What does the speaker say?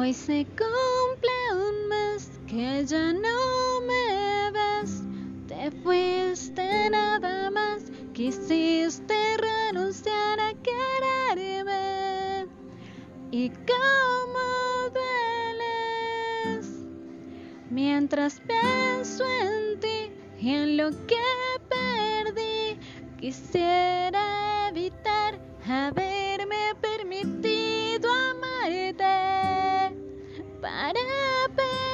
Hoy se cumple un mes que ya no me ves. Te fuiste nada más, quisiste renunciar a quererme. Y cómo dueles mientras pienso en ti y en lo que perdí. Quisiera evitar haber ada apa?